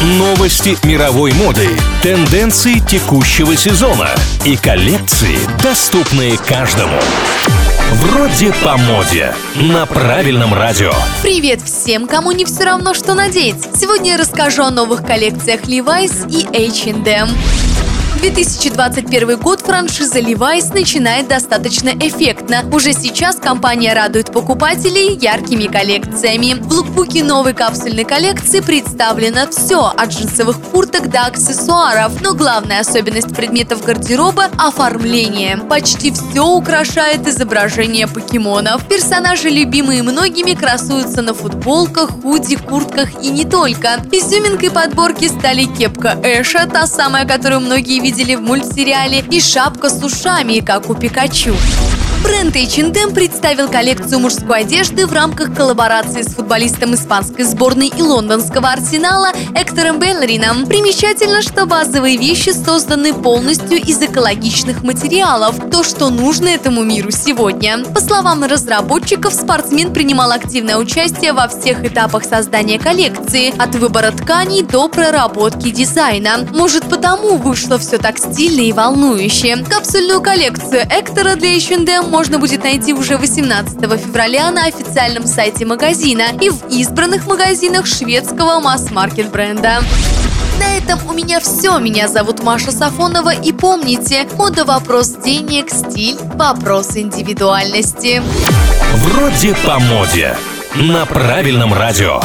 Новости мировой моды, тенденции текущего сезона и коллекции, доступные каждому. Вроде по моде. На правильном радио. Привет всем, кому не все равно, что надеть. Сегодня я расскажу о новых коллекциях Levi's и H&M. 2021 год франшиза Levi's начинает достаточно эффектно. Уже сейчас компания радует покупателей яркими коллекциями. В лукбуке новой капсульной коллекции представлено все, от джинсовых курток до аксессуаров. Но главная особенность предметов гардероба – оформление. Почти все украшает изображение покемонов. Персонажи, любимые многими, красуются на футболках, худи, куртках и не только. Изюминкой подборки стали кепка Эша, та самая, которую многие видели видели в мультсериале, и шапка с ушами, как у Пикачу. Бренд H&M представил коллекцию мужской одежды в рамках коллаборации с футболистом испанской сборной и лондонского арсенала Эктором Беллерином. Примечательно, что базовые вещи созданы полностью из экологичных материалов, то, что нужно этому миру сегодня. По словам разработчиков, спортсмен принимал активное участие во всех этапах создания коллекции, от выбора тканей до проработки дизайна. Может, потому вышло все так стильно и волнующе. Капсульную коллекцию Эктора для H&M можно будет найти уже 18 февраля на официальном сайте магазина и в избранных магазинах шведского масс-маркет бренда. На этом у меня все. Меня зовут Маша Сафонова. И помните, мода вопрос денег, стиль вопрос индивидуальности. Вроде по моде. На правильном радио.